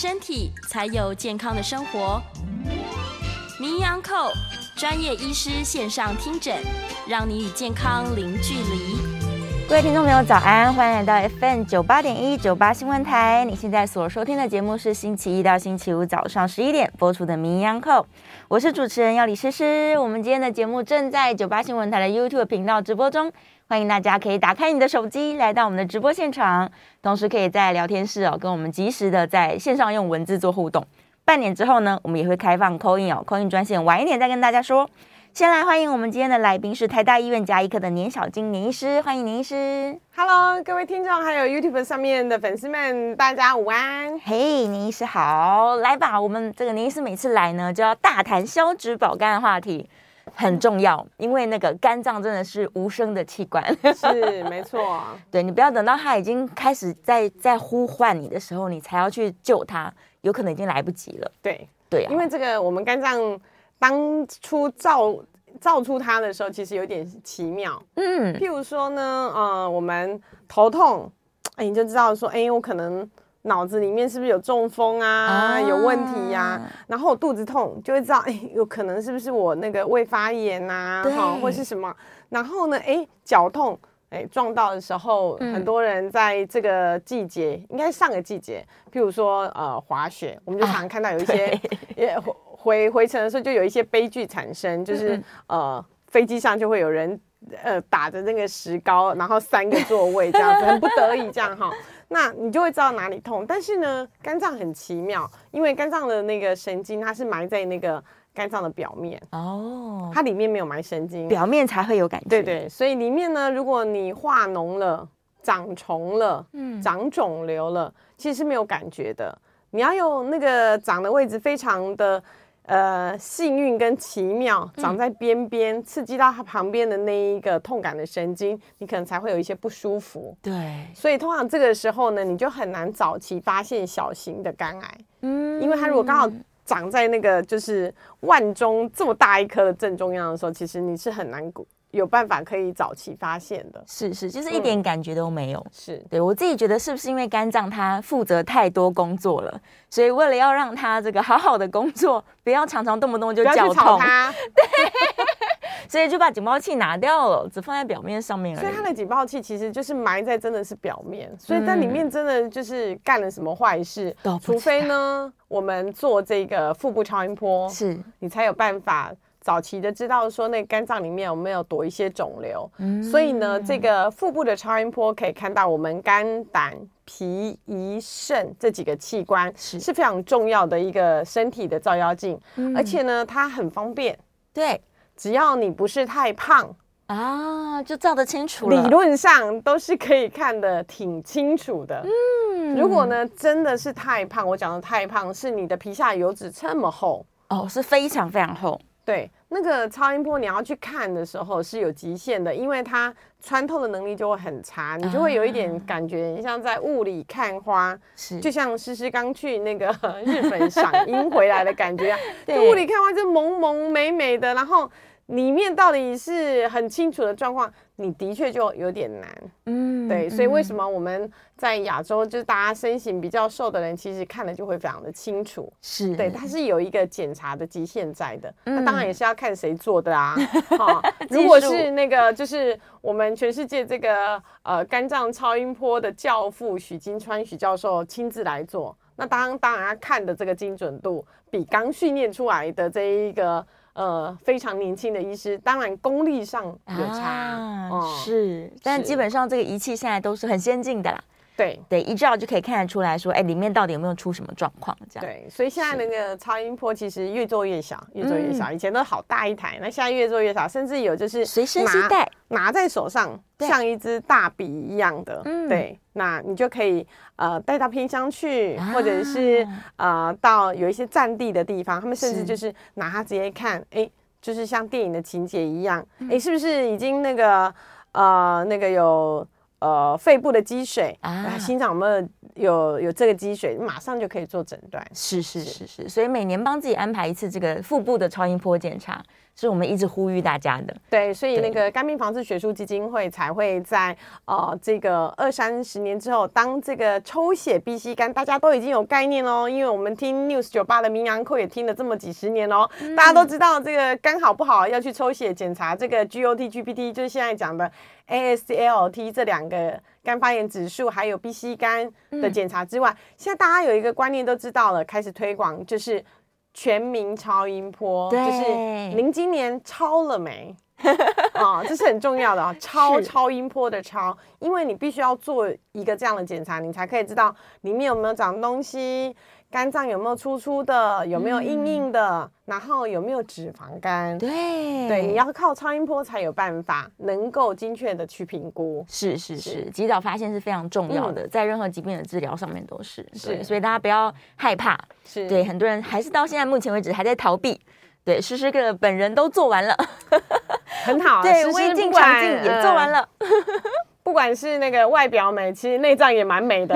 身体，才有健康的生活。名医安扣专业医师线上听诊，让你与健康零距离。各位听众朋友，早安！欢迎来到 FM 九八点一九八新闻台。你现在所收听的节目是星期一到星期五早上十一点播出的《名医央叩》，我是主持人要李诗诗。我们今天的节目正在九八新闻台的 YouTube 频道直播中，欢迎大家可以打开你的手机来到我们的直播现场，同时可以在聊天室哦跟我们及时的在线上用文字做互动。半年之后呢，我们也会开放 call in 哦，call in 专线晚一点再跟大家说。先来欢迎我们今天的来宾是台大医院家医科的年小金年医师，欢迎年医师。Hello，各位听众，还有 YouTube 上面的粉丝们，大家午安。嘿，hey, 年医师好，来吧，我们这个年医师每次来呢，就要大谈消脂保肝的话题，很重要，因为那个肝脏真的是无声的器官，是 没错。对，你不要等到它已经开始在在呼唤你的时候，你才要去救它，有可能已经来不及了。对对啊，因为这个我们肝脏。当初造造出它的时候，其实有点奇妙。嗯，譬如说呢，呃，我们头痛，哎，你就知道说，哎，我可能脑子里面是不是有中风啊，啊有问题呀、啊？然后我肚子痛，就会知道，哎，有可能是不是我那个胃发炎呐、啊，哈，或是什么？然后呢，哎，脚痛，哎，撞到的时候，嗯、很多人在这个季节，应该是上个季节，譬如说，呃，滑雪，我们就常常看到有一些也。回回程的时候就有一些悲剧产生，就是、嗯、呃飞机上就会有人呃打着那个石膏，然后三个座位这样子，很不得已这样哈，那你就会知道哪里痛。但是呢，肝脏很奇妙，因为肝脏的那个神经它是埋在那个肝脏的表面哦，它里面没有埋神经，表面才会有感觉。对对，所以里面呢，如果你化脓了、长虫了、嗯、长肿瘤了，其实是没有感觉的。你要用那个长的位置非常的。呃，幸运跟奇妙长在边边，嗯、刺激到它旁边的那一个痛感的神经，你可能才会有一些不舒服。对，所以通常这个时候呢，你就很难早期发现小型的肝癌。嗯，因为它如果刚好长在那个就是腕中这么大一颗的正中央的时候，其实你是很难有办法可以早期发现的，是是，就是一点感觉都没有。嗯、是。对我自己觉得，是不是因为肝脏它负责太多工作了，所以为了要让它这个好好的工作，不要常常动不动就叫痛，对，所以就把警报器拿掉了，只放在表面上面而已。所以它的警报器其实就是埋在真的是表面，所以在里面真的就是干了什么坏事，嗯、除非呢，我们做这个腹部超音波，是。你才有办法。早期的知道说，那肝脏里面有没有躲一些肿瘤，嗯、所以呢，这个腹部的超音波可以看到我们肝、胆、脾、胰、肾这几个器官是。是非常重要的一个身体的照妖镜，嗯、而且呢，它很方便，对，只要你不是太胖啊，就照得清楚了。理论上都是可以看得挺清楚的。嗯，如果呢真的是太胖，我讲的太胖是你的皮下油脂这么厚。哦，是非常非常厚。对，那个超音波你要去看的时候是有极限的，因为它穿透的能力就会很差，你就会有一点感觉，你像在雾里看花，是。就像诗诗刚去那个 日本赏樱回来的感觉啊，对，雾里看花就蒙蒙美美的，然后里面到底是很清楚的状况。你的确就有点难，嗯，对，所以为什么我们在亚洲，就是大家身形比较瘦的人，其实看的就会非常的清楚，是。对，它是有一个检查的极限在的，嗯、那当然也是要看谁做的啊，哈、哦，如果是那个就是我们全世界这个呃肝脏超音波的教父许金川许教授亲自来做，那当当然他看的这个精准度比刚训练出来的这一个。呃，非常年轻的医师，当然功力上有差，啊嗯、是，但基本上这个仪器现在都是很先进的啦。对对，一照就可以看得出来说，哎，里面到底有没有出什么状况？这样对，所以现在那个超音波其实越做越小，越做越小。以前都好大一台，那现在越做越小，甚至有就是随身携带，拿在手上，像一支大笔一样的。对，那你就可以呃带到偏乡去，或者是呃到有一些占地的地方，他们甚至就是拿它直接看，哎，就是像电影的情节一样，哎，是不是已经那个呃那个有。呃，肺部的积水啊，心脏有没有有有这个积水，马上就可以做诊断。是是是是，所以每年帮自己安排一次这个腹部的超音波检查。是我们一直呼吁大家的，对，所以那个肝病防治学术基金会才会在呃这个二三十年之后，当这个抽血 B C 肝大家都已经有概念喽，因为我们听 News 九八的名医堂课也听了这么几十年喽，嗯、大家都知道这个肝好不好要去抽血检查这个 G O T G P T，就是现在讲的 A S L T 这两个肝发炎指数，还有 B C 肝的检查之外，嗯、现在大家有一个观念都知道了，开始推广就是。全民超音波，就是您今年超了没？啊，这是很重要的啊！超超音波的超，因为你必须要做一个这样的检查，你才可以知道里面有没有长东西。肝脏有没有粗粗的？有没有硬硬的？嗯、然后有没有脂肪肝？对对，你要靠超音波才有办法能够精确的去评估。是是是，是及早发现是非常重要的，嗯、在任何疾病的治疗上面都是。是，所以大家不要害怕。是对，很多人还是到现在目前为止还在逃避。对，诗诗个本人都做完了，很好。对，微镜、场景也做完了。不管是那个外表美，其实内脏也蛮美的。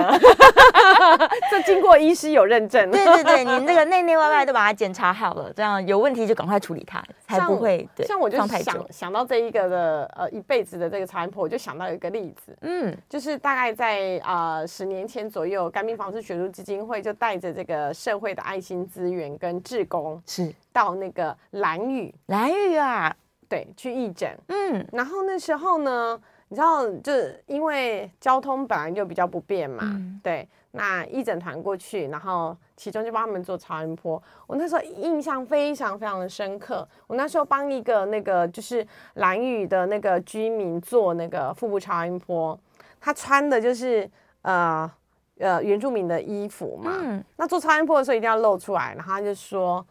这经过医师有认证。对对对，你那个内内外外都把它检查好了，这样有问题就赶快处理它，才不会对。像我就想想到这一个的呃一辈子的这个超音波，我就想到一个例子，嗯，就是大概在啊十年前左右，肝病防治学术基金会就带着这个社会的爱心资源跟志工是到那个兰屿，兰屿啊，对，去义诊，嗯，然后那时候呢。你知道，就因为交通本来就比较不便嘛，嗯、对，那一整团过去，然后其中就帮他们做超音波。我那时候印象非常非常的深刻。我那时候帮一个那个就是兰屿的那个居民做那个腹部超音波，他穿的就是呃呃原住民的衣服嘛，嗯、那做超音波的时候一定要露出来，然后他就说。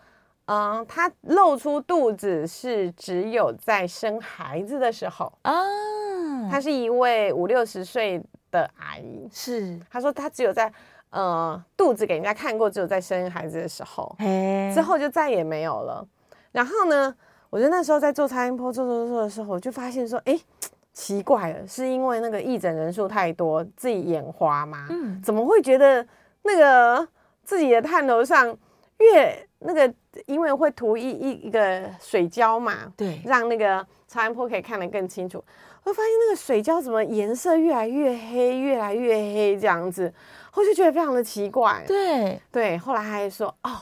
嗯，他露出肚子是只有在生孩子的时候啊。他是一位五六十岁的阿姨，是她说她只有在呃肚子给人家看过，只有在生孩子的时候，嘿之后就再也没有了。然后呢，我就那时候在做超音波做做做的时候，我就发现说，哎，奇怪了，是因为那个义诊人数太多，自己眼花吗？嗯，怎么会觉得那个自己的探头上越那个？因为会涂一一一个水胶嘛，对，让那个超音波可以看得更清楚。我发现那个水胶怎么颜色越来越黑，越来越黑这样子，我就觉得非常的奇怪。对对，后来他还说哦，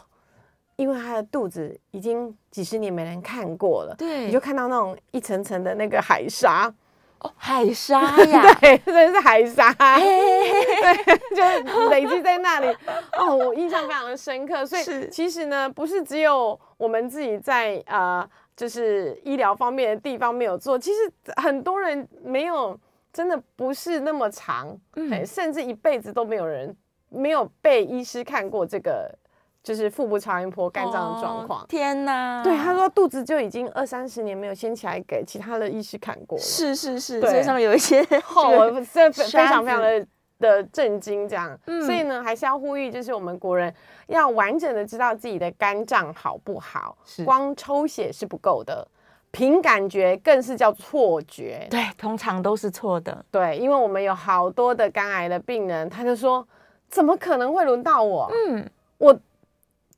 因为他的肚子已经几十年没人看过了，对，你就看到那种一层层的那个海沙。哦，海沙呀，对，真的是海沙，对，就累积在那里。哦，我印象非常的深刻。所以其实呢，不是只有我们自己在呃，就是医疗方面的地方没有做，其实很多人没有，真的不是那么长，嗯，甚至一辈子都没有人没有被医师看过这个。就是腹部超音波肝脏的状况，天哪！对，他说肚子就已经二三十年没有掀起来给其他的医师看过了。是是是，对，上面有一些 后，我这非常非常的的震惊，这样。嗯，所以呢，还是要呼吁，就是我们国人要完整的知道自己的肝脏好不好，光抽血是不够的，凭感觉更是叫错觉。对，通常都是错的。对，因为我们有好多的肝癌的病人，他就说，怎么可能会轮到我？嗯，我。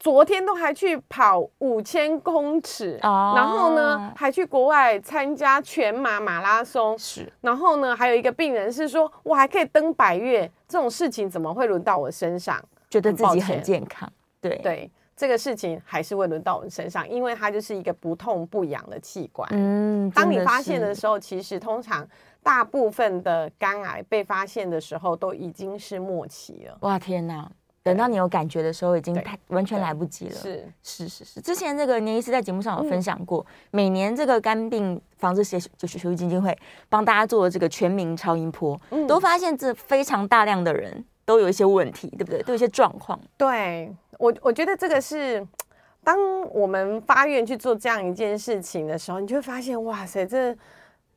昨天都还去跑五千公尺，oh. 然后呢，还去国外参加全马马拉松。是，然后呢，还有一个病人是说，我还可以登百越，这种事情怎么会轮到我身上？觉得自己很健康。对对，这个事情还是会轮到我们身上，因为它就是一个不痛不痒的器官。嗯，当你发现的时候，其实通常大部分的肝癌被发现的时候都已经是末期了。哇，天哪！等到你有感觉的时候，已经太完全来不及了。是是是是，之前这个年医师在节目上有分享过，嗯、每年这个肝病防治协就是学术基金会帮大家做的这个全民超音波，嗯、都发现这非常大量的人都有一些问题，对不对？都有一些状况。对我，我觉得这个是当我们发愿去做这样一件事情的时候，你就会发现，哇塞，这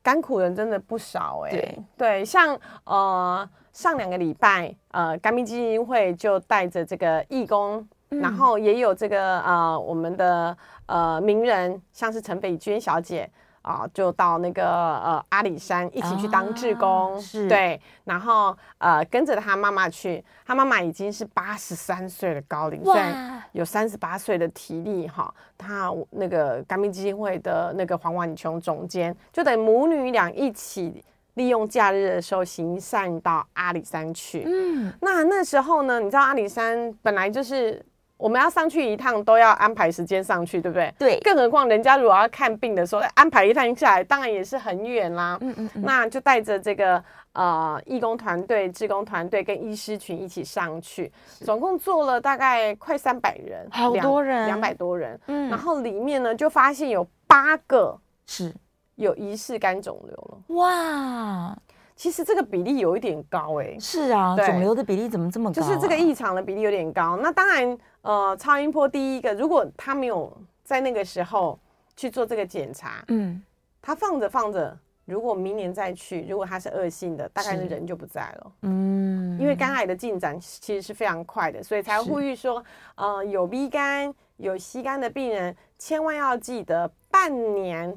甘苦人真的不少哎、欸。对对，像呃。上两个礼拜，呃，肝病基金会就带着这个义工，嗯、然后也有这个呃，我们的呃名人，像是陈北娟小姐啊、呃，就到那个呃阿里山一起去当志工，啊、是对，然后呃跟着他妈妈去，他妈妈已经是八十三岁的高龄，哇虽然有三十八岁的体力哈，他那个肝病基金会的那个黄婉琼总监，就等母女俩一起。利用假日的时候行善到阿里山去。嗯，那那时候呢，你知道阿里山本来就是我们要上去一趟都要安排时间上去，对不对？对。更何况人家如果要看病的时候安排一趟下来，当然也是很远啦。嗯嗯，嗯。那就带着这个呃义工团队、志工团队跟医师群一起上去，总共做了大概快三百人，好多人，两百多人。嗯。然后里面呢，就发现有八个是。有疑似肝肿瘤了哇！其实这个比例有一点高哎、欸。是啊，对肿瘤的比例怎么这么高、啊？就是这个异常的比例有点高。那当然，呃，超音波第一个，如果他没有在那个时候去做这个检查，嗯，他放着放着，如果明年再去，如果他是恶性的，大概是人就不在了。嗯，因为肝癌的进展其实是非常快的，所以才呼吁说，呃，有 B 肝、有 C 肝的病人，千万要记得半年。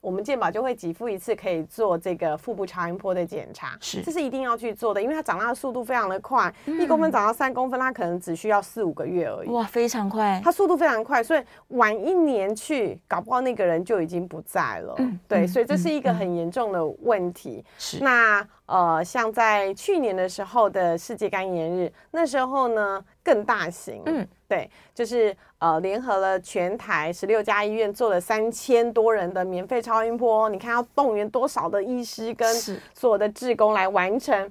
我们健保就会给付一次，可以做这个腹部超音波的检查，是，这是一定要去做的，因为它长大的速度非常的快，一、嗯、公分长到三公分，它可能只需要四五个月而已。哇，非常快，它速度非常快，所以晚一年去，搞不好那个人就已经不在了。嗯、对，所以这是一个很严重的问题。是、嗯，那呃，像在去年的时候的世界肝炎日，那时候呢更大型。嗯。对，就是呃，联合了全台十六家医院，做了三千多人的免费超音波。你看要动员多少的医师跟所有的志工来完成？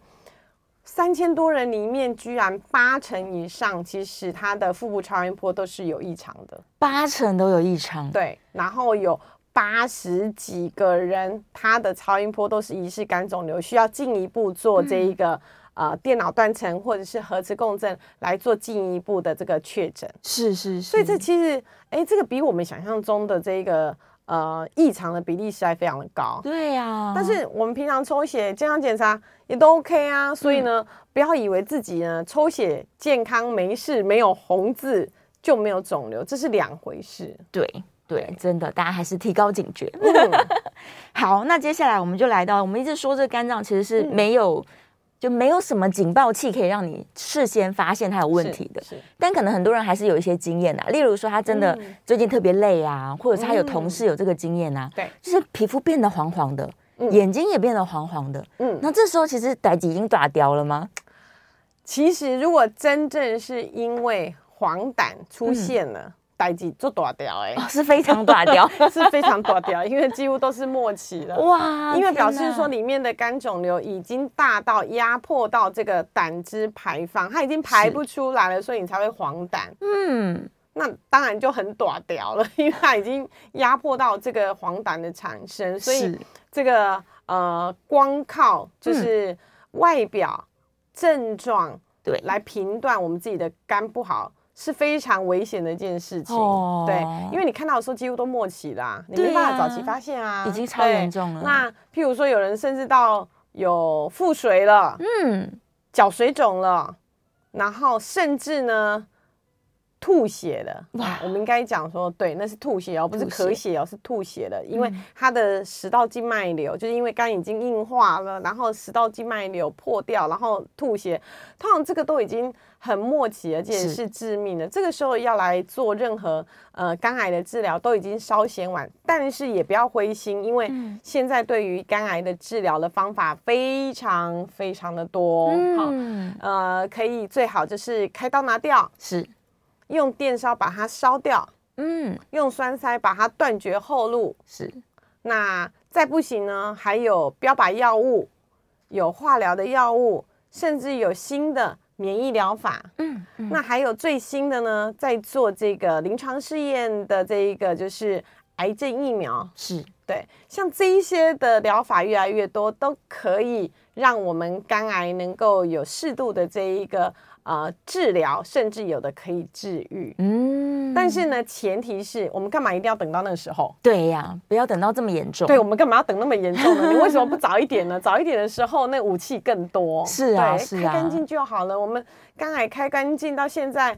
三千多人里面，居然八成以上，其实他的腹部超音波都是有异常的，八成都有异常。对，然后有八十几个人，他的超音波都是疑似肝肿瘤，需要进一步做这一个。嗯呃，电脑断层或者是核磁共振来做进一步的这个确诊，是是是。所以这其实，哎，这个比我们想象中的这个呃异常的比例实在非常的高。对呀、啊。但是我们平常抽血、健康检查也都 OK 啊，所以呢，嗯、不要以为自己呢抽血健康没事，没有红字就没有肿瘤，这是两回事。对对，真的，大家还是提高警觉。嗯、好，那接下来我们就来到，我们一直说这个肝脏其实是没有。嗯就没有什么警报器可以让你事先发现它有问题的，但可能很多人还是有一些经验啊，例如说他真的最近特别累啊，嗯、或者是他有同事有这个经验啊，对、嗯，就是皮肤变得黄黄的，嗯、眼睛也变得黄黄的，嗯，那这时候其实代志已经打掉了吗？其实如果真正是因为黄疸出现了。嗯代际做大条哎，是非常大条，是非常大条，因为几乎都是末期了哇！因为表示说里面的肝肿瘤已经大到压迫到这个胆汁排放，它已经排不出来了，所以你才会黄疸。嗯，那当然就很短条了，因为它已经压迫到这个黄疸的产生，所以这个呃，光靠就是外表症状对来评断我们自己的肝不好。是非常危险的一件事情，哦、对，因为你看到的时候几乎都末期啦，啊、你没办法早期发现啊，已经超严重了。那譬如说有人甚至到有腹水了，嗯，脚水肿了，然后甚至呢。吐血的。哇，我们应该讲说，对，那是吐血哦，不是咳血哦，是吐血的，因为它的食道静脉瘤，就是因为肝已经硬化了，然后食道静脉瘤破掉，然后吐血，通常这个都已经很默契，而且是致命的。这个时候要来做任何呃肝癌的治疗，都已经稍嫌晚，但是也不要灰心，因为现在对于肝癌的治疗的方法非常非常的多，好，呃，可以最好就是开刀拿掉，是。用电烧把它烧掉，嗯，用栓塞把它断绝后路，是。那再不行呢？还有标靶药物，有化疗的药物，甚至有新的免疫疗法，嗯，嗯，那还有最新的呢，在做这个临床试验的这一个就是癌症疫苗，是。对，像这一些的疗法越来越多，都可以让我们肝癌能够有适度的这一个。呃，治疗甚至有的可以治愈，嗯，但是呢，前提是我们干嘛一定要等到那个时候？对呀，不要等到这么严重。对，我们干嘛要等那么严重呢？你为什么不 早一点呢？早一点的时候，那武器更多。是啊，是啊，开干净就好了。我们肝癌开干净到现在，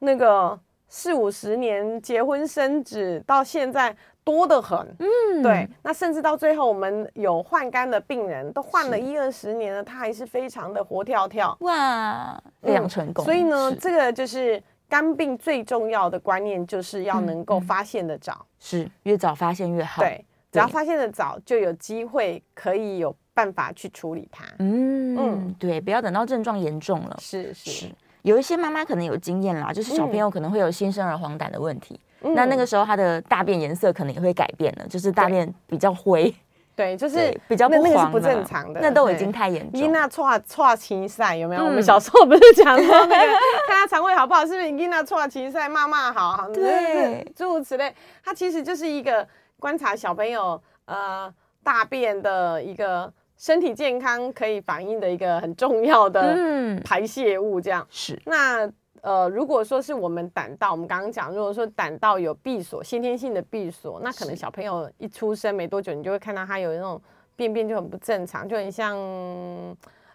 那个四五十年结婚生子到现在。多得很，嗯，对，那甚至到最后，我们有换肝的病人都换了一二十年了，他还是非常的活跳跳，哇，非常成功。所以呢，这个就是肝病最重要的观念，就是要能够发现的早，是越早发现越好。对，只要发现的早，就有机会可以有办法去处理它。嗯嗯，对，不要等到症状严重了。是是，有一些妈妈可能有经验啦，就是小朋友可能会有新生儿黄疸的问题。那那个时候，他的大便颜色可能也会改变了，就是大便比较灰，对，就是比较不黄，那个是不正常的，那都已经太严重。伊娜错错青赛有没有？我们小时候不是讲说那个 看他肠胃好不好，是不是？伊娜错青赛骂骂好？对，诸如此类，它其实就是一个观察小朋友呃大便的一个身体健康可以反映的一个很重要的排泄物，这样。是。那。呃，如果说是我们胆道，我们刚刚讲，如果说胆道有闭锁，先天性的闭锁，那可能小朋友一出生没多久，你就会看到他有那种便便就很不正常，就很像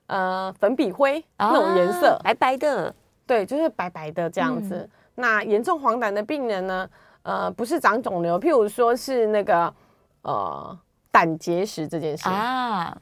呃粉笔灰那种颜色，啊，白白的，对，就是白白的这样子。嗯、那严重黄疸的病人呢，呃，不是长肿瘤，譬如说是那个呃胆结石这件事啊，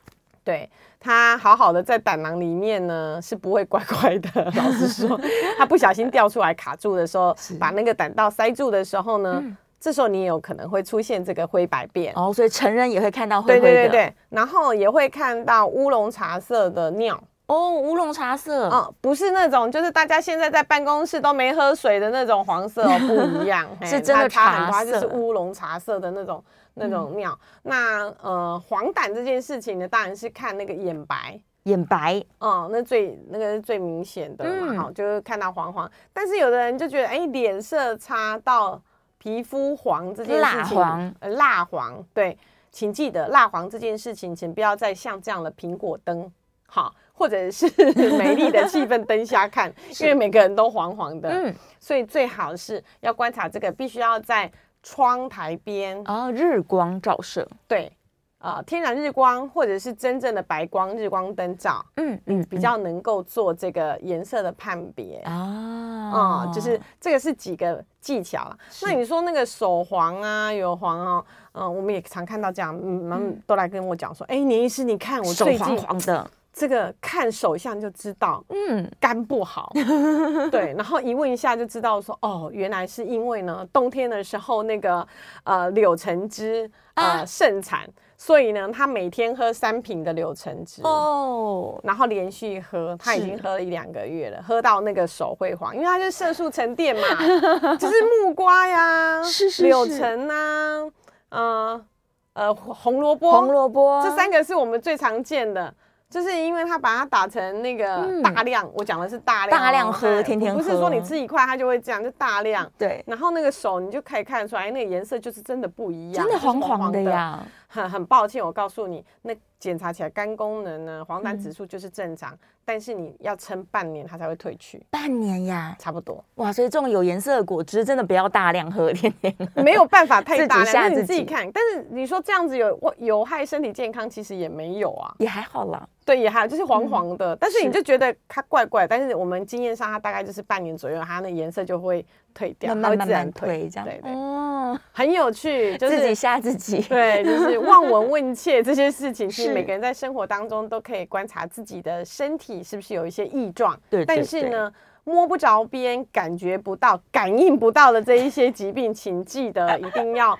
对。他好好的在胆囊里面呢，是不会乖乖的。老实说，他不小心掉出来卡住的时候，把那个胆道塞住的时候呢，嗯、这时候你也有可能会出现这个灰白变。哦，所以成人也会看到灰灰的。对对对对，然后也会看到乌龙茶色的尿。哦，乌龙茶色。哦，不是那种，就是大家现在在办公室都没喝水的那种黄色哦，不一样，是真的茶色，就是乌龙茶色的那种。那种尿，嗯、那呃黄疸这件事情呢，当然是看那个眼白，眼白，哦、嗯，那最那个是最明显的嘛，好、嗯，就是看到黄黄。但是有的人就觉得，哎，脸色差到皮肤黄这件事情，蜡黄，呃，蜡黄，对，请记得蜡黄这件事情，请不要再像这样的苹果灯，好，或者是 美丽的气氛灯下看，因为每个人都黄黄的，嗯，所以最好是要观察这个，必须要在。窗台边。啊，日光照射，对，啊、呃，天然日光或者是真正的白光日光灯照，嗯嗯，比较能够做这个颜色的判别。啊，啊、嗯，就是这个是几个技巧啦。那你说那个手黄啊，有黄啊，嗯、呃，我们也常看到这样，嗯，嗯。都来跟我讲说，哎，年医师，你看我最近手黄黄的。这个看手相就知道，嗯，肝不好，对，然后一问一下就知道说，哦，原来是因为呢，冬天的时候那个呃柳橙汁呃盛产，所以呢，他每天喝三瓶的柳橙汁哦，然后连续喝，他已经喝了一两个月了，喝到那个手会黄，因为它是色素沉淀嘛，就是木瓜呀，是是柳橙啊，呃呃红萝卜，红萝卜，这三个是我们最常见的。就是因为他把它打成那个大量，嗯、我讲的是大量，大量喝，天天喝，不是说你吃一块它就会这样，就大量。对，然后那个手你就可以看得出来，那个颜色就是真的不一样，真的黄黄的呀。很很抱歉，我告诉你，那检查起来肝功能呢，黄疸指数就是正常，嗯、但是你要撑半年它才会退去。半年呀，差不多。哇，所以这种有颜色的果汁真的不要大量喝，天天 没有办法太大量，自己，你自己看。但是你说这样子有有害身体健康，其实也没有啊，也还好啦。对，也还有就是黄黄的，嗯、但是你就觉得它怪怪。是但是我们经验上，它大概就是半年左右，它那颜色就会退掉，慢慢慢慢退这样。对对，哦，很有趣，就是自己吓自己。对，就是望闻问切这些事情，是每个人在生活当中都可以观察自己的身体是不是有一些异状。对，但是呢，摸不着边、感觉不到、感应不到的这一些疾病，请记得一定要。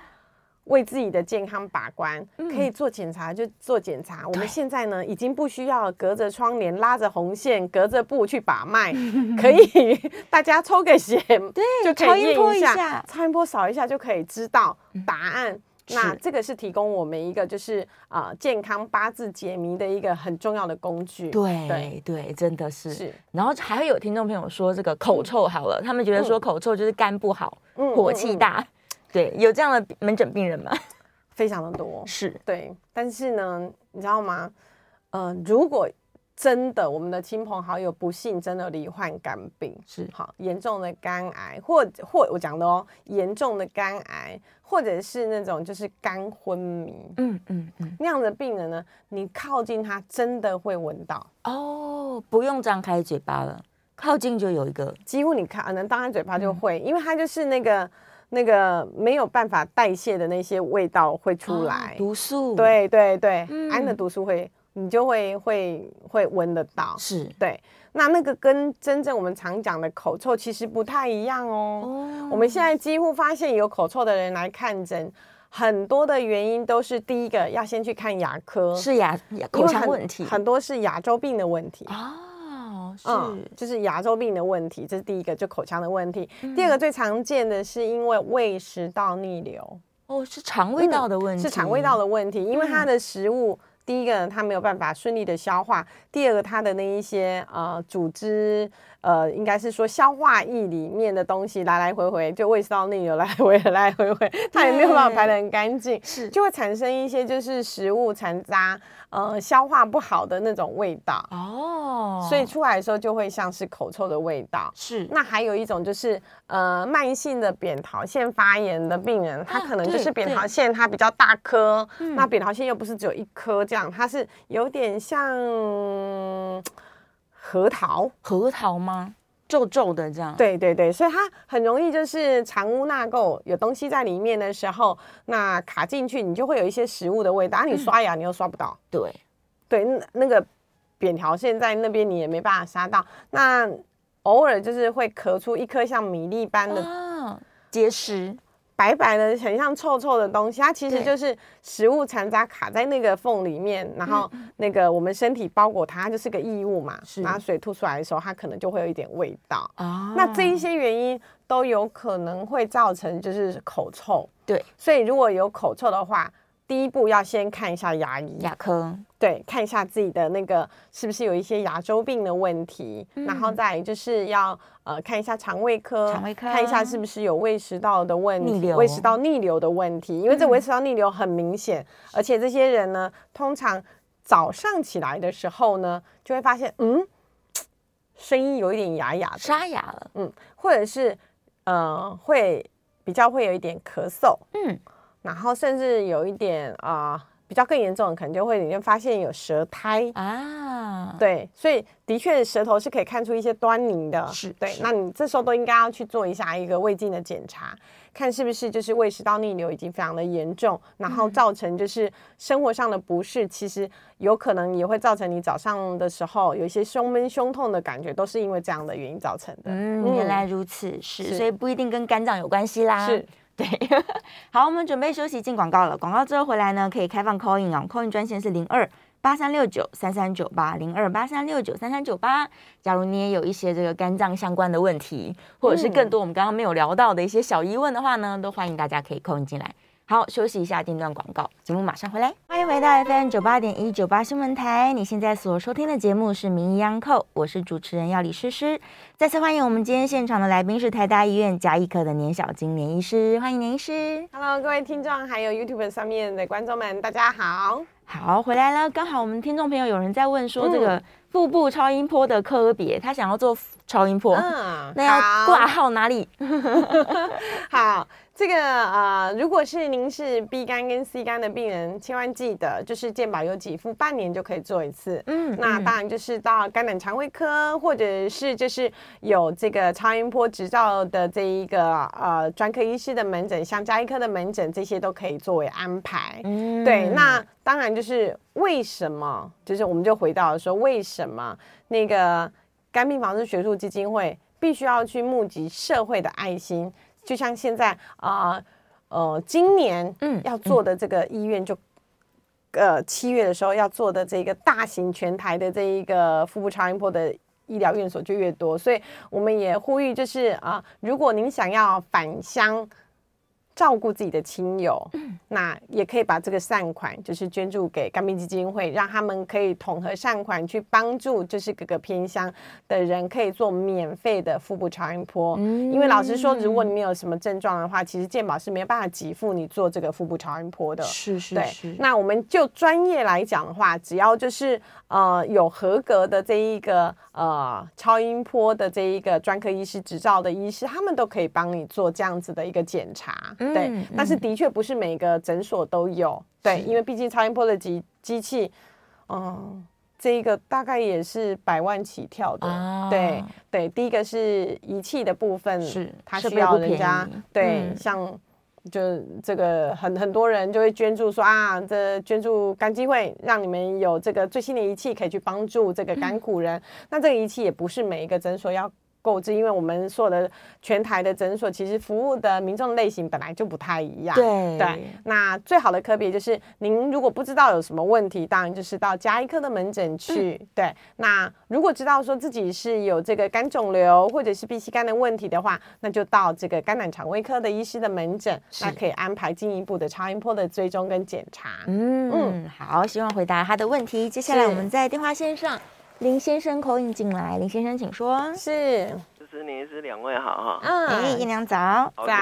为自己的健康把关，可以做检查就做检查。嗯、我们现在呢，已经不需要隔着窗帘、拉着红线、隔着布去把脉，可以大家抽个血，对，就可以验一下，超音波扫一下就可以知道答案。那这个是提供我们一个就是啊、呃、健康八字解谜的一个很重要的工具。对对对，真的是。是。然后还会有听众朋友说这个口臭好了，嗯、他们觉得说口臭就是肝不好，嗯、火气大。嗯嗯嗯、对，有这样的门诊病人吗？非常的多。是对，但是呢，你知道吗？呃，如果真的，我们的亲朋好友不幸真的罹患肝病，是。好严重的肝癌，或或我讲的哦，严重的肝癌，或者是那种就是肝昏迷，嗯嗯嗯，那样的病人呢，你靠近他真的会闻到。哦，不用张开嘴巴了，靠近就有一个，几乎你看能张开嘴巴就会，嗯、因为它就是那个那个没有办法代谢的那些味道会出来，哦、毒素，对对对，嗯、氨的毒素会。你就会会会闻得到，是对。那那个跟真正我们常讲的口臭其实不太一样哦。哦。我们现在几乎发现有口臭的人来看诊，很多的原因都是第一个要先去看牙科，是牙口腔问题，很多是牙周病的问题哦，是、嗯、就是牙周病的问题，这是第一个，就口腔的问题。嗯、第二个最常见的是因为胃食道逆流，哦，是肠胃道的问题，嗯、是肠胃道的问题，因为它的食物。嗯第一个，它没有办法顺利的消化；第二个，它的那一些呃组织。呃，应该是说消化液里面的东西来来回回，就胃食道逆流来回来来回回，它也没有办法排得很干净，是就会产生一些就是食物残渣，呃，消化不好的那种味道哦，所以出来的时候就会像是口臭的味道。是，那还有一种就是呃，慢性的扁桃腺发炎的病人，他可能就是扁桃腺它比较大颗，那扁桃腺又不是只有一颗这样，它是有点像。核桃，核桃吗？皱皱的这样。对对对，所以它很容易就是藏污纳垢，有东西在里面的时候，那卡进去，你就会有一些食物的味道。啊，你刷牙你又刷不到。对对，那那个扁条线在那边，你也没办法杀到。那偶尔就是会咳出一颗像米粒般的结石。白白的，很像臭臭的东西，它其实就是食物残渣卡在那个缝里面，然后那个我们身体包裹它，它就是个异物嘛。是，然后水吐出来的时候，它可能就会有一点味道。啊，那这一些原因都有可能会造成就是口臭。对，所以如果有口臭的话，第一步要先看一下牙医、牙科，对，看一下自己的那个是不是有一些牙周病的问题，嗯、然后再就是要呃看一下肠胃科，肠胃科。看一下是不是有胃食道的问题，胃食道逆流的问题，因为这胃食道逆流很明显，嗯、而且这些人呢，通常早上起来的时候呢，就会发现嗯，声音有一点哑哑的，沙哑了，嗯，或者是呃会比较会有一点咳嗽，嗯。然后甚至有一点啊、呃，比较更严重的，可能就会你就发现有舌苔啊，对，所以的确舌头是可以看出一些端倪的，是对。是那你这时候都应该要去做一下一个胃镜的检查，看是不是就是胃食道逆流已经非常的严重，然后造成就是生活上的不适，嗯、其实有可能也会造成你早上的时候有一些胸闷、胸痛的感觉，都是因为这样的原因造成的。嗯，原来如此，是，是所以不一定跟肝脏有关系啦。是。对，好，我们准备休息进广告了。广告之后回来呢，可以开放 call in 啊，call in 专线是零二八三六九三三九八零二八三六九三三九八。假如你也有一些这个肝脏相关的问题，或者是更多我们刚刚没有聊到的一些小疑问的话呢，都欢迎大家可以 call in 进来。好，休息一下，进段广告，节目马上回来。欢迎回到 FM 九八点一九八新闻台，你现在所收听的节目是《名医央叩》，我是主持人要李诗诗。再次欢迎我们今天现场的来宾是台大医院家医科的年小金年医师，欢迎年医师。Hello，各位听众，还有 YouTube 上面的观众们，大家好。好，回来了。刚好我们听众朋友有人在问说，这个腹部超音波的科别，他想要做超音波，嗯，那要挂号哪里？好。这个呃，如果是您是 B 肝跟 C 肝的病人，千万记得就是健保有给付，半年就可以做一次。嗯，那当然就是到肝胆肠胃科，或者是就是有这个超音波执照的这一个呃专科医师的门诊，像家医科的门诊，这些都可以作为安排。嗯，对，那当然就是为什么，就是我们就回到说，为什么那个肝病防治学术基金会必须要去募集社会的爱心？就像现在啊，呃，呃，今年嗯要做的这个医院就，嗯、呃七月的时候要做的这个大型全台的这一个腹部超音波的医疗院所就越多，所以我们也呼吁，就是啊，如果您想要返乡照顾自己的亲友，嗯、那也可以把这个善款就是捐助给肝病基金会，让他们可以统合善款去帮助就是各个偏乡的人可以做免费的腹部超音波。嗯、因为老实说，如果你没有什么症状的话，其实健保是没有办法给付你做这个腹部超音波的。是是是。对，那我们就专业来讲的话，只要就是呃有合格的这一个呃超音波的这一个专科医师执照的医师，他们都可以帮你做这样子的一个检查。对，嗯、但是的确不是每个诊所都有，嗯、对，因为毕竟超音波的机机器，嗯，这一个大概也是百万起跳的，啊、对对，第一个是仪器的部分，是它需要人家，对，嗯、像就这个很很多人就会捐助说啊，这捐助肝基会让你们有这个最新的仪器可以去帮助这个肝苦人，嗯、那这个仪器也不是每一个诊所要。购置，因为我们所有的全台的诊所，其实服务的民众类型本来就不太一样。对对，那最好的科别就是，您如果不知道有什么问题，当然就是到家医科的门诊去。嗯、对，那如果知道说自己是有这个肝肿瘤或者是 B C 肝的问题的话，那就到这个肝胆肠胃科的医师的门诊，是那可以安排进一步的超音波的追踪跟检查。嗯嗯，好，希望回答他的问题。接下来我们在电话线上。林先生口音进来，林先生请说。是，就是您是两位好哈。嗯，哎，姨娘早早。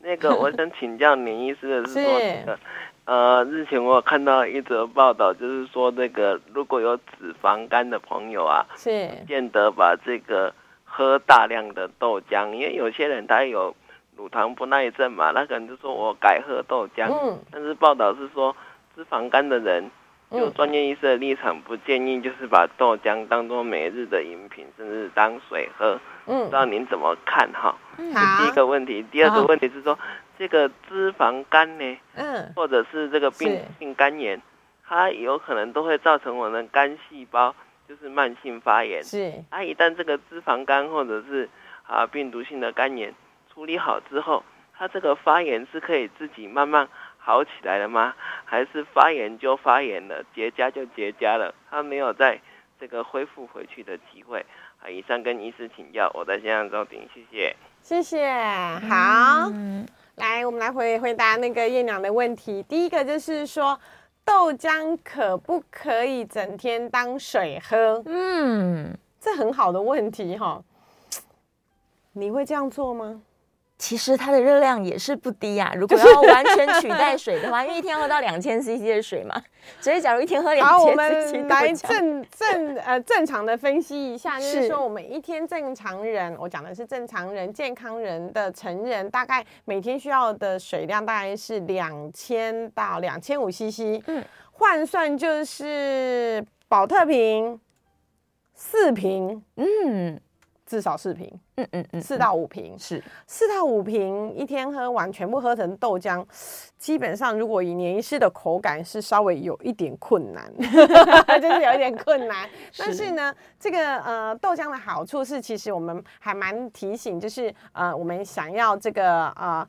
那个，我想请教林医师的是说，那个，呃，日前我有看到一则报道，就是说那个如果有脂肪肝的朋友啊，是，见得把这个喝大量的豆浆，因为有些人他有乳糖不耐症嘛，那可能就说我改喝豆浆。嗯。但是报道是说，脂肪肝的人。就专业医师的立场，不建议就是把豆浆当做每日的饮品，甚至当水喝。嗯，不知道您怎么看哈？嗯，第一个问题，第二个问题是说，这个脂肪肝呢，嗯，或者是这个病性肝炎，它有可能都会造成我们的肝细胞就是慢性发炎。是，啊，一旦这个脂肪肝或者是啊病毒性的肝炎处理好之后，它这个发炎是可以自己慢慢。好起来了吗？还是发炎就发炎了，结痂就结痂了？他没有在这个恢复回去的机会。啊，以上跟医师请教，我在线上收听，谢谢。谢谢。好，嗯、来，我们来回回答那个叶娘的问题。第一个就是说，豆浆可不可以整天当水喝？嗯，这很好的问题哈。你会这样做吗？其实它的热量也是不低呀、啊。如果要完全取代水的话，因为一天喝到两千 CC 的水嘛，所以假如一天喝两千，好，我们来正正呃正常的分析一下，就是说我们一天正常人，我讲的是正常人、健康人的成人，大概每天需要的水量大概是两千到两千五 CC，嗯，换算就是保特瓶四瓶，嗯。至少四瓶，嗯嗯嗯，四到五瓶。是。四到五瓶，一天喝完全部喝成豆浆，基本上如果以年医师的口感是稍微有一点困难，就是有一点困难。但是呢，是这个呃豆浆的好处是，其实我们还蛮提醒，就是呃我们想要这个呃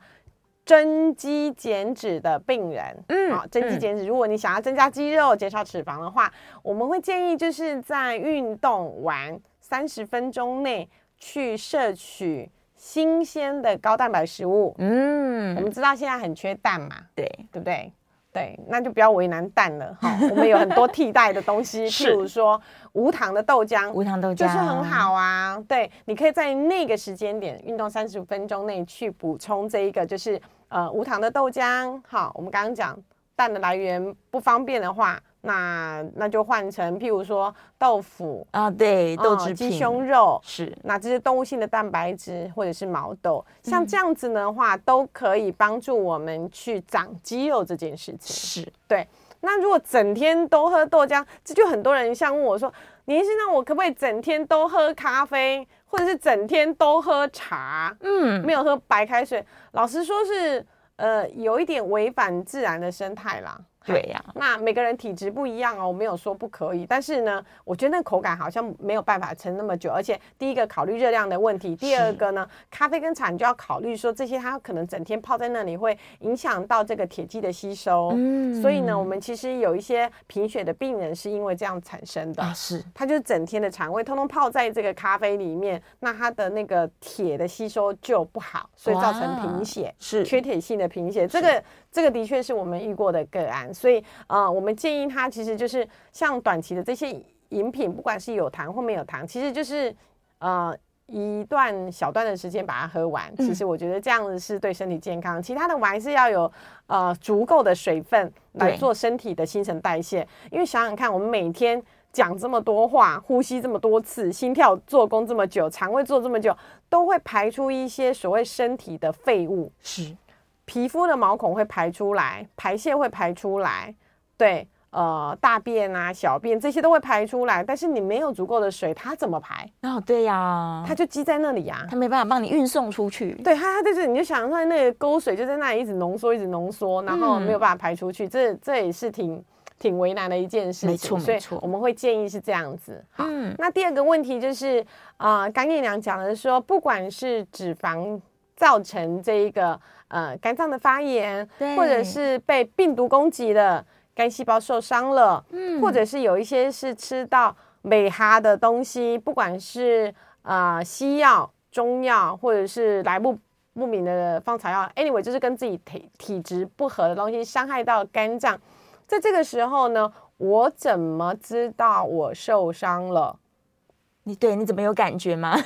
增肌减脂的病人，嗯，啊增肌减脂，如果你想要增加肌肉、减少脂肪的话，我们会建议就是在运动完。三十分钟内去摄取新鲜的高蛋白食物。嗯，我们知道现在很缺蛋嘛，对对不对？对，那就不要为难蛋了哈。我们有很多替代的东西，譬如说无糖的豆浆，无糖豆浆就是很好啊。对，你可以在那个时间点运动三十分钟内去补充这一个，就是呃无糖的豆浆。好，我们刚刚讲蛋的来源不方便的话。那那就换成，譬如说豆腐啊，对，豆制鸡胸肉是，那这些动物性的蛋白质或者是毛豆，像这样子的话，嗯、都可以帮助我们去长肌肉这件事情。是对。那如果整天都喝豆浆，这就很多人像问我说，你是那我可不可以整天都喝咖啡，或者是整天都喝茶？嗯，没有喝白开水。老实说是，呃，有一点违反自然的生态啦。对呀、啊，那每个人体质不一样哦，我没有说不可以，但是呢，我觉得那口感好像没有办法撑那么久，而且第一个考虑热量的问题，第二个呢，咖啡跟茶你就要考虑说这些它可能整天泡在那里会影响到这个铁剂的吸收，嗯，所以呢，我们其实有一些贫血的病人是因为这样产生的，啊、是，他就是整天的肠胃通通泡在这个咖啡里面，那他的那个铁的吸收就不好，所以造成贫血，是缺铁性的贫血，这个。这个的确是我们遇过的个案，所以呃，我们建议他其实就是像短期的这些饮品，不管是有糖或没有糖，其实就是呃一段小段的时间把它喝完。其实我觉得这样子是对身体健康。嗯、其他的我还是要有呃足够的水分来做身体的新陈代谢。因为想想看，我们每天讲这么多话，呼吸这么多次，心跳做工这么久，肠胃做这么久，都会排出一些所谓身体的废物。是。皮肤的毛孔会排出来，排泄会排出来，对，呃，大便啊、小便这些都会排出来。但是你没有足够的水，它怎么排？哦，对呀，它就积在那里呀，它没办法帮你运送出去。对，它它就是，你就想说那个沟水就在那里一直浓缩，一直浓缩，然后没有办法排出去，这这也是挺挺为难的一件事情。没错，没错。所以我们会建议是这样子。好，那第二个问题就是，啊，刚叶娘讲的说，不管是脂肪造成这一个。呃，肝脏的发炎，或者是被病毒攻击了，肝细胞受伤了，嗯，或者是有一些是吃到美哈的东西，不管是呃西药、中药，或者是来不不明的芳草药，anyway，就是跟自己体体质不合的东西，伤害到肝脏。在这个时候呢，我怎么知道我受伤了？你对你怎么有感觉吗？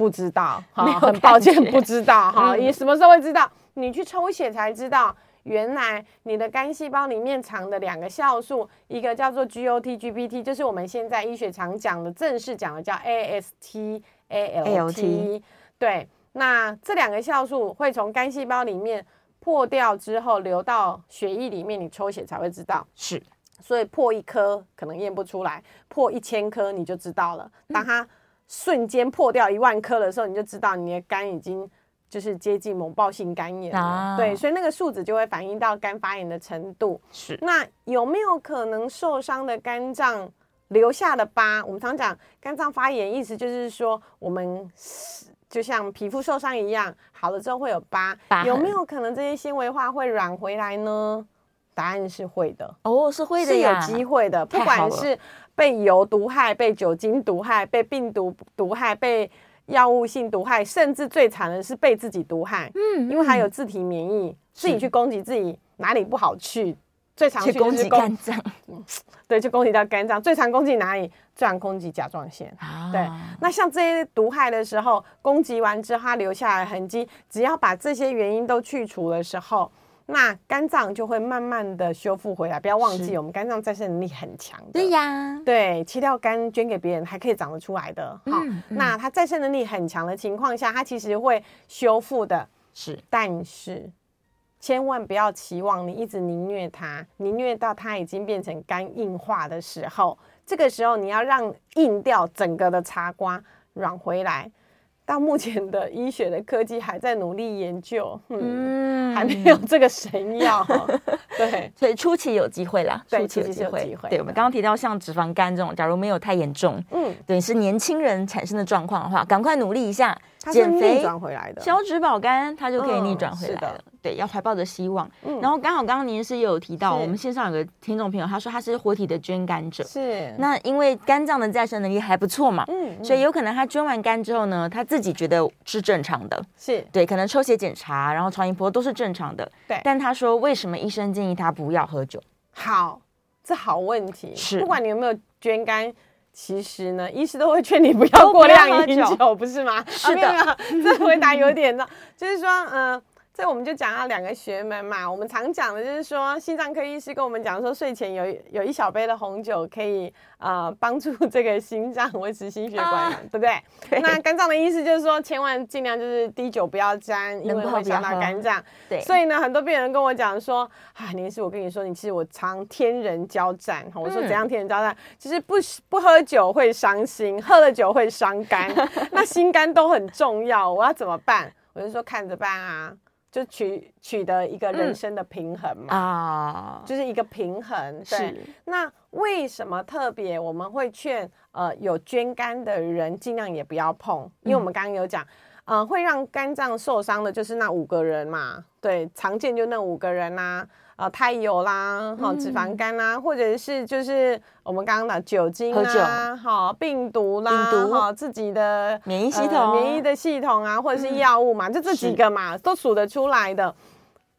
不知道，哈，很抱歉，不知道哈。你什么时候会知道？你去抽血才知道，原来你的肝细胞里面藏的两个酵素，一个叫做 GOT、GPT，就是我们现在医学常讲的，正式讲的叫 AST、ALT。对，那这两个酵素会从肝细胞里面破掉之后流到血液里面，你抽血才会知道。是，所以破一颗可能验不出来，破一千颗你就知道了。当它瞬间破掉一万颗的时候，你就知道你的肝已经。就是接近猛暴性肝炎了，啊、对，所以那个数值就会反映到肝发炎的程度。是，那有没有可能受伤的肝脏留下的疤？我们常讲肝脏发炎，意思就是说我们就像皮肤受伤一样，好了之后会有疤。疤。有没有可能这些纤维化会软回来呢？答案是会的。哦，是会的，是有机会的。不管是被油毒害、被酒精毒害、被病毒毒害、被药物性毒害，甚至最惨的是被自己毒害。嗯，因为还有自体免疫，自己去攻击自己哪里不好去，最常去攻击肝脏。对，就攻击到肝脏。最常攻击哪里？最常攻击甲状腺。对，那像这些毒害的时候，攻击完之后它留下来痕迹，只要把这些原因都去除的时候。那肝脏就会慢慢的修复回来，不要忘记，我们肝脏再生能力很强的。对呀，对，切掉肝捐给别人还可以长得出来的。好，那它再生能力很强的情况下，它其实会修复的。是，但是千万不要期望你一直凌虐它，凌虐到它已经变成肝硬化的时候，这个时候你要让硬掉整个的茶瓜软回来。到目前的医学的科技还在努力研究，嗯，嗯还没有这个神药，对，所以初期有机会啦，初期是有机会。对，我们刚刚提到像脂肪肝这种，假如没有太严重，嗯，对，是年轻人产生的状况的话，赶快努力一下。减肥转回来的，消脂保肝，它就可以逆转回来了。嗯、对，要怀抱着希望。嗯、然后刚好刚刚您是有提到，我们线上有个听众朋友，他说他是活体的捐肝者。是。那因为肝脏的再生能力还不错嘛，嗯，嗯所以有可能他捐完肝之后呢，他自己觉得是正常的。是。对，可能抽血检查，然后超音波都是正常的。对。但他说，为什么医生建议他不要喝酒？好，这好问题。是。不管你有没有捐肝。其实呢，医师都会劝你不要过量饮酒，酒不是吗？是的，啊、这回答有点呢，就是说，嗯、呃。所以我们就讲到两个学门嘛，我们常讲的就是说，心脏科医师跟我们讲说，睡前有有一小杯的红酒可以呃帮助这个心脏维持心血管，啊、对不对？对。那肝脏的意思就是说，千万尽量就是滴酒不要沾，因为会伤到肝脏。对。所以呢，很多病人跟我讲说，啊，林医师，我跟你说，你其实我常天人交战。我说怎样天人交战？嗯、其实不不喝酒会伤心，喝了酒会伤肝，那心肝都很重要，我要怎么办？我就说看着办啊。就取取得一个人生的平衡嘛，啊，就是一个平衡。对，是那为什么特别我们会劝呃有捐肝的人尽量也不要碰？因为我们刚刚有讲。呃，会让肝脏受伤的，就是那五个人嘛。对，常见就那五个人呐、啊，呃，太油啦，哈、嗯，脂肪肝啦，或者是就是我们刚刚的酒精啊，哈，病毒啦，病毒哈，自己的免疫系统、呃、免疫的系统啊，或者是药物嘛，嗯、就这几个嘛，都数得出来的。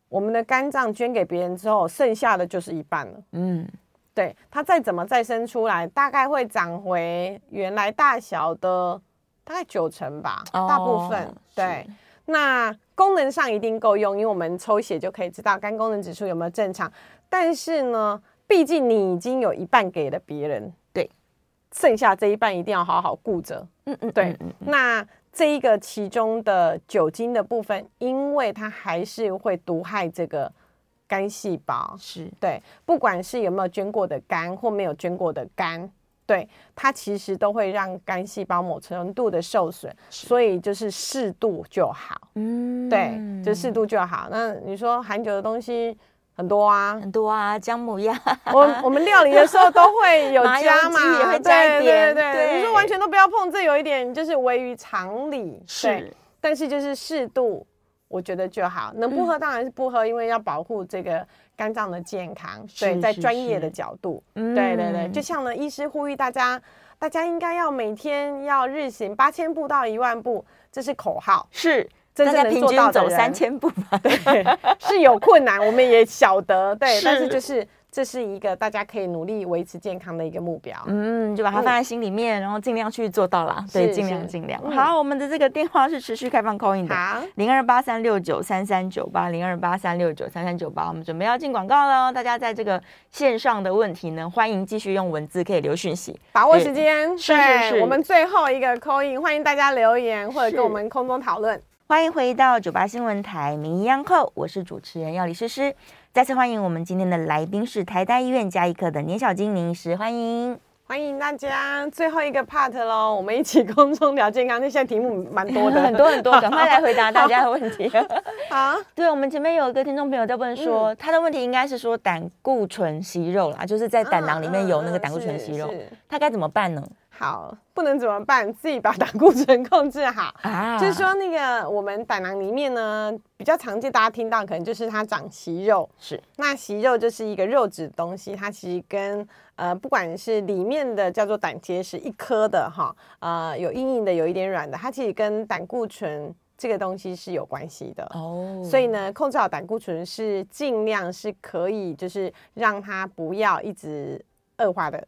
我们的肝脏捐给别人之后，剩下的就是一半了。嗯，对，它再怎么再生出来，大概会长回原来大小的。大概九成吧，大部分、哦、对。那功能上一定够用，因为我们抽血就可以知道肝功能指数有没有正常。但是呢，毕竟你已经有一半给了别人，对，剩下这一半一定要好好顾着。嗯嗯，对。那这一个其中的酒精的部分，因为它还是会毒害这个肝细胞，是对。不管是有没有捐过的肝，或没有捐过的肝。对，它其实都会让肝细胞某程度的受损，所以就是适度就好。嗯，对，就适度就好。那你说含酒的东西很多啊，很多啊，姜母鸭，我我们料理的时候都会有加嘛，也会加一点。对对对，你说完全都不要碰，这有一点就是违于常理。是，但是就是适度，我觉得就好。能不喝当然是不喝，因为要保护这个。肝脏的健康，对，在专业的角度，对对对，就像呢，医师呼吁大家，大家应该要每天要日行八千步到一万步，这是口号，是真正能做到走三千步吧？对，是有困难，我们也晓得，对，但是就是。这是一个大家可以努力维持健康的一个目标，嗯，就把它放在心里面，嗯、然后尽量去做到啦。对，尽量尽量。好，我们的这个电话是持续开放 call in 的，零二八三六九三三九八，零二八三六九三三九八。我们准备要进广告了，大家在这个线上的问题呢，欢迎继续用文字可以留讯息，把握时间。对是是是，我们最后一个 call in，欢迎大家留言或者跟我们空中讨论。欢迎回到九八新闻台名医央叩，我是主持人药理诗诗。再次欢迎我们今天的来宾是台大医院加医科的年小金医师，欢迎欢迎大家，最后一个 part 喽，我们一起空中聊健康。那现在题目蛮多的，很多很多，赶快来回答大家的问题。好，对，我们前面有一个听众朋友在问说，嗯、他的问题应该是说胆固醇息肉啦，就是在胆囊里面有那个胆固醇息肉，他该怎么办呢？好，不能怎么办？自己把胆固醇控制好 啊。就是说，那个我们胆囊里面呢，比较常见，大家听到可能就是它长息肉。是，那息肉就是一个肉质的东西，它其实跟呃，不管是里面的叫做胆结石一颗的哈，呃，有硬硬的，有一点软的，它其实跟胆固醇这个东西是有关系的哦。所以呢，控制好胆固醇是尽量是可以，就是让它不要一直恶化的。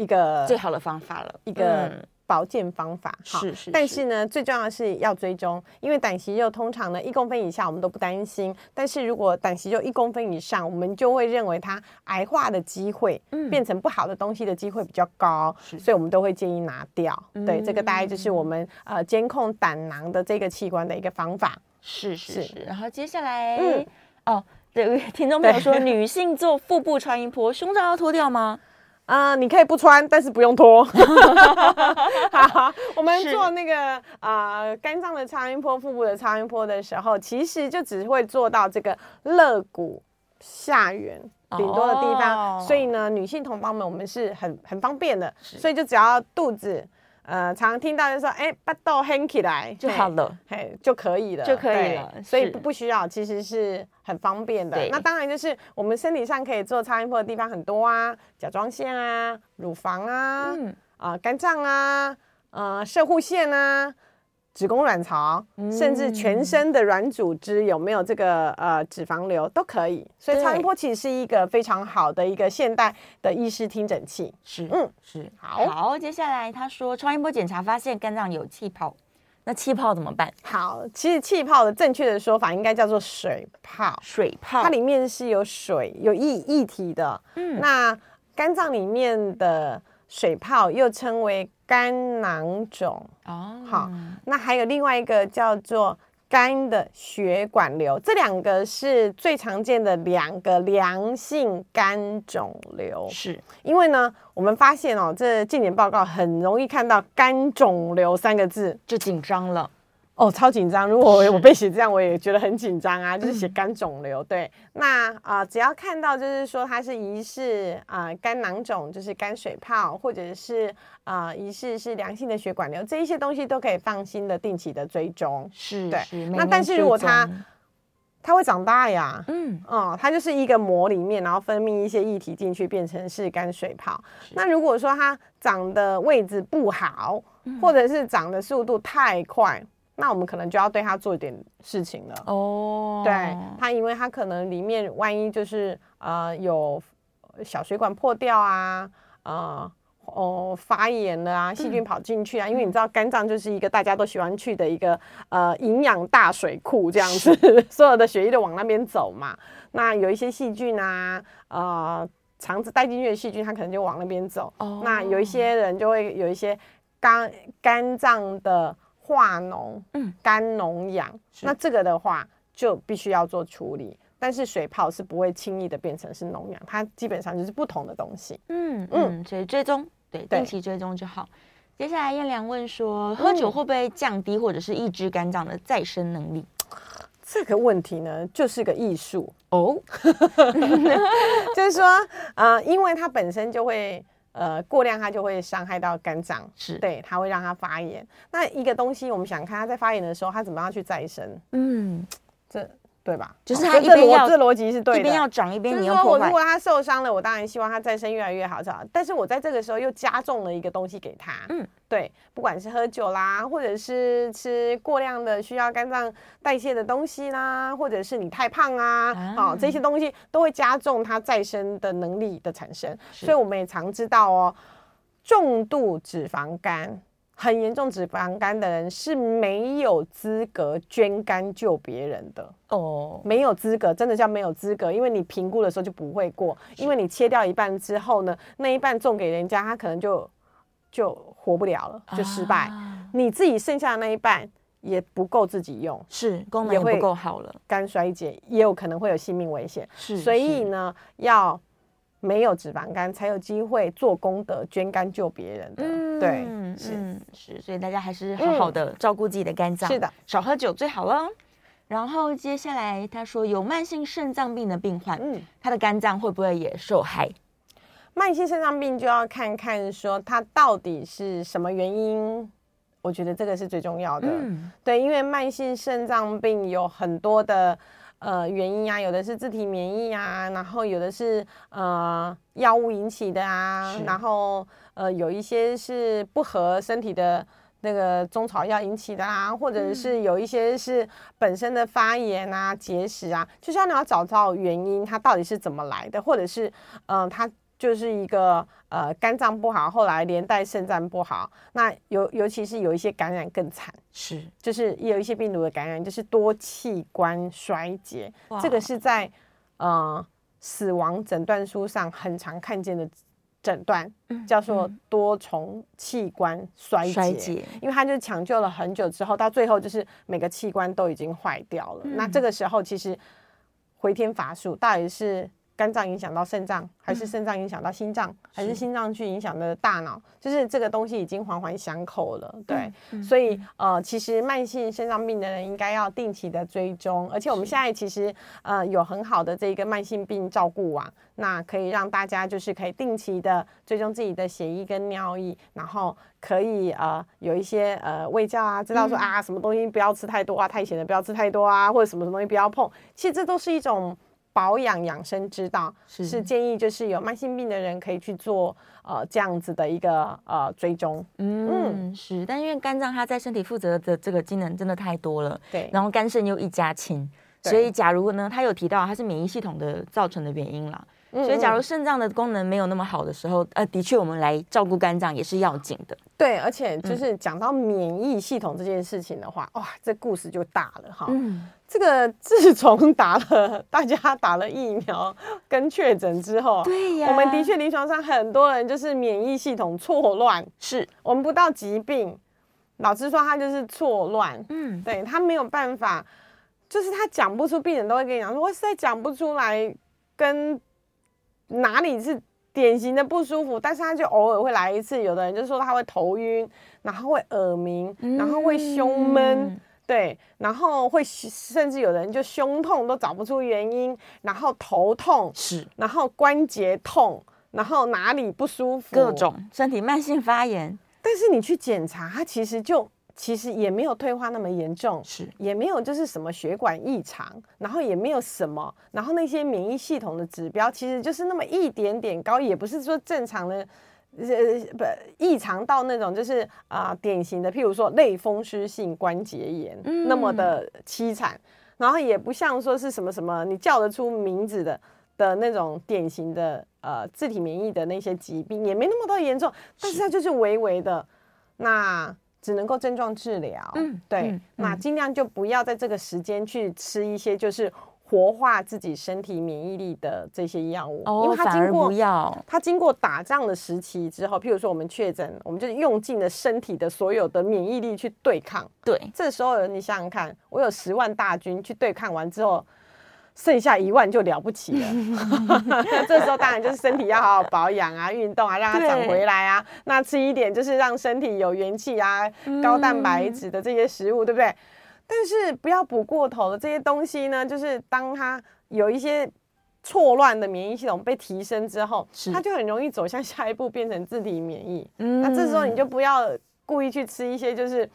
一个最好的方法了，一个保健方法。是是，但是呢，最重要的是要追踪，因为胆息肉通常呢一公分以下我们都不担心，但是如果胆息肉一公分以上，我们就会认为它癌化的机会，变成不好的东西的机会比较高，所以我们都会建议拿掉。对，这个大概就是我们呃监控胆囊的这个器官的一个方法。是是是，然后接下来，嗯，哦，对，听众朋友说，女性做腹部超音波，胸罩要脱掉吗？啊、呃，你可以不穿，但是不用脱。好，我们做那个啊肝脏的超音波、腹部的超音波的时候，其实就只会做到这个肋骨下缘顶多的地方，哦、所以呢，女性同胞们我们是很很方便的，所以就只要肚子。呃，常常听到就说，哎，把豆掀起来就好了，嘿，就可以了，就可以了，所以不不需要，其实是很方便的。那当然就是我们身体上可以做超音波的地方很多啊，甲状腺啊，乳房啊，啊，肝脏啊，呃，射护腺啊。子宫卵巢，甚至全身的软组织有没有这个呃脂肪瘤都可以，所以超音波其实是一个非常好的一个现代的医师听诊器。是，嗯，是。好，好，接下来他说超音波检查发现肝脏有气泡，那气泡怎么办？好，其实气泡的正确的说法应该叫做水泡，水泡，它里面是有水有液液体的。嗯，那肝脏里面的水泡又称为。肝囊肿哦，好，那还有另外一个叫做肝的血管瘤，这两个是最常见的两个良性肝肿瘤。是因为呢，我们发现哦，这健检报告很容易看到肝肿瘤三个字，就紧张了。哦，超紧张！如果我被写这样，我也觉得很紧张啊。就是写肝肿瘤，对，那啊、呃，只要看到就是说它是疑似啊肝囊肿，就是肝水泡，或者是啊疑似是良性的血管瘤，这一些东西都可以放心的定期的追踪。是，对。那但是如果它它会长大呀，嗯，哦，它就是一个膜里面，然后分泌一些液体进去，变成是肝水泡。那如果说它长的位置不好，嗯、或者是长的速度太快。那我们可能就要对它做一点事情了哦。对它，因为它可能里面万一就是呃有小水管破掉啊，呃哦发炎了啊，细菌跑进去啊。嗯、因为你知道肝脏就是一个大家都喜欢去的一个呃营养大水库这样子，所有的血液都往那边走嘛。那有一些细菌啊，呃肠子带进去的细菌，它可能就往那边走。哦。那有一些人就会有一些肝肝脏的。化脓，嗯，肝脓疡，那这个的话就必须要做处理。但是水泡是不会轻易的变成是脓疡，它基本上就是不同的东西。嗯嗯，所以追踪，对，定期追踪就好。接下来燕良问说，喝酒会不会降低或者是抑制肝脏的再生能力？这个问题呢，就是个艺术哦，就是说，呃，因为它本身就会。呃，过量它就会伤害到肝脏，是对，它会让它发炎。那一个东西，我们想看它在发炎的时候，它怎么样去再生？嗯，这。对吧？就是他一边要这逻辑是对的，一边要长，一边你要破坏。我如果他受伤了，我当然希望他再生越来越好，但是我在这个时候又加重了一个东西给他。嗯，对，不管是喝酒啦，或者是吃过量的需要肝脏代谢的东西啦，或者是你太胖啊，好、啊哦，这些东西都会加重他再生的能力的产生。所以我们也常知道哦，重度脂肪肝。很严重脂肪肝的人是没有资格捐肝救别人的哦，没有资格，真的叫没有资格，因为你评估的时候就不会过，因为你切掉一半之后呢，那一半送给人家，他可能就就活不了了，就失败。啊、你自己剩下的那一半也不够自己用，是功能也不够好了，肝衰竭也有可能会有性命危险，是，所以呢要。没有脂肪肝才有机会做功德，捐肝救别人的。嗯、对，是、嗯、是，所以大家还是好好的照顾自己的肝脏，是的，少喝酒最好了。然后接下来他说，有慢性肾脏病的病患，嗯，他的肝脏会不会也受害？慢性肾脏病就要看看说他到底是什么原因，我觉得这个是最重要的。嗯，对，因为慢性肾脏病有很多的。呃，原因啊，有的是自体免疫啊，然后有的是呃药物引起的啊，然后呃有一些是不合身体的那个中草药引起的啊，或者是有一些是本身的发炎啊、结石啊，就是要你要找到原因，它到底是怎么来的，或者是嗯、呃、它。就是一个呃肝脏不好，后来连带肾脏不好，那尤尤其是有一些感染更惨，是。就是有一些病毒的感染，就是多器官衰竭，哇。这个是在呃死亡诊断书上很常看见的诊断，嗯、叫做多重器官衰竭，衰竭因为他就抢救了很久之后，到最后就是每个器官都已经坏掉了，嗯、那这个时候其实回天乏术，到底是。肝脏影响到肾脏，还是肾脏影响到心脏，嗯、还是心脏去影响的大脑？是就是这个东西已经环环相扣了。对，嗯、所以呃，其实慢性肾脏病的人应该要定期的追踪，而且我们现在其实呃有很好的这个慢性病照顾网，那可以让大家就是可以定期的追踪自己的血液跟尿液，然后可以呃有一些呃卫教啊，知道说啊什么东西不要吃太多啊，太咸的不要吃太多啊，或者什么什么东西不要碰，其实这都是一种。保养养生之道是，是建议，就是有慢性病的人可以去做呃这样子的一个呃追踪。嗯，嗯是，但因为肝脏它在身体负责的这个机能真的太多了，对，然后肝肾又一家亲，所以假如呢，他有提到它是免疫系统的造成的原因啦。所以，假如肾脏的功能没有那么好的时候，呃，的确，我们来照顾肝脏也是要紧的。对，而且就是讲到免疫系统这件事情的话，哇，这故事就大了哈。嗯，这个自从打了大家打了疫苗跟确诊之后，对呀，我们的确临床上很多人就是免疫系统错乱，是我们不到疾病，老师说他就是错乱。嗯，对他没有办法，就是他讲不出，病人都会跟你讲说，我实在讲不出来跟。哪里是典型的不舒服，但是他就偶尔会来一次。有的人就说他会头晕，然后会耳鸣，然后会胸闷。嗯、对，然后会甚至有人就胸痛都找不出原因，然后头痛是，然后关节痛，然后哪里不舒服，各种身体慢性发炎。但是你去检查，它其实就其实也没有退化那么严重，是。也没有就是什么血管异常，然后也没有什么，然后那些免疫系统的指标其实就是那么一点点高，也不是说正常的。呃，不异常到那种就是啊、呃，典型的，譬如说类风湿性关节炎、嗯、那么的凄惨，然后也不像说是什么什么你叫得出名字的的那种典型的呃自体免疫的那些疾病，也没那么多严重，但是。它就是微微的，那只能够症状治疗。嗯，对，嗯、那尽量就不要在这个时间去吃一些就是。活化自己身体免疫力的这些药物，哦、因为它经过它经过打仗的时期之后，譬如说我们确诊，我们就用尽了身体的所有的免疫力去对抗。对，这时候你想想看，我有十万大军去对抗完之后，剩下一万就了不起了。这时候当然就是身体要好好保养啊，运动啊，让它长回来啊。那吃一点就是让身体有元气啊，嗯、高蛋白质的这些食物，对不对？但是不要补过头的这些东西呢，就是当它有一些错乱的免疫系统被提升之后，它就很容易走向下一步变成自体免疫。嗯，那这时候你就不要故意去吃一些就是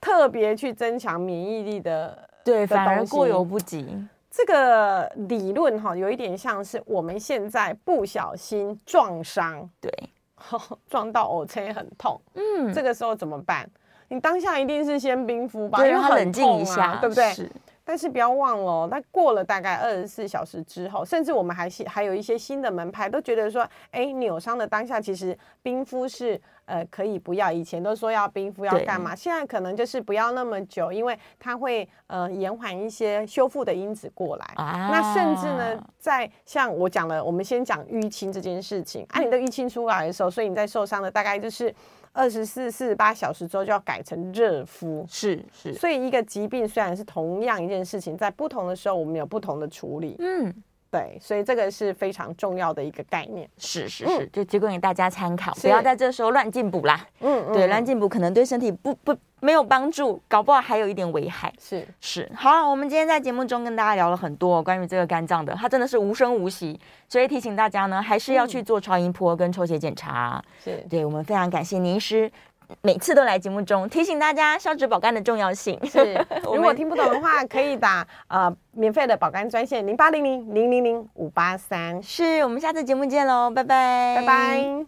特别去增强免疫力的，对，反而过犹不及。这个理论哈，有一点像是我们现在不小心撞伤，对，撞到耳垂很痛，嗯，这个时候怎么办？你当下一定是先冰敷吧，因为它冷静一下，对不对？是。但是不要忘了，那过了大概二十四小时之后，甚至我们还是还有一些新的门派都觉得说，哎，扭伤的当下其实冰敷是呃可以不要。以前都说要冰敷要干嘛？现在可能就是不要那么久，因为它会呃延缓一些修复的因子过来。啊。那甚至呢，在像我讲了，我们先讲淤青这件事情，啊，你的淤青出来的时候，所以你在受伤的大概就是。二十四、四十八小时之后就要改成热敷，是是，所以一个疾病虽然是同样一件事情，在不同的时候我们有不同的处理，嗯，对，所以这个是非常重要的一个概念，是是是，就提供给大家参考，不要在这时候乱进补啦，嗯，对，乱进补可能对身体不不。没有帮助，搞不好还有一点危害。是。是，好，我们今天在节目中跟大家聊了很多关于这个肝脏的，它真的是无声无息，所以提醒大家呢，还是要去做超音波跟抽血检查。是，对，我们非常感谢倪医师，每次都来节目中提醒大家消脂保肝的重要性。是，如果听不懂的话，可以打呃免费的保肝专线零八零零零零零五八三。是我们下次节目见喽，拜拜，拜拜。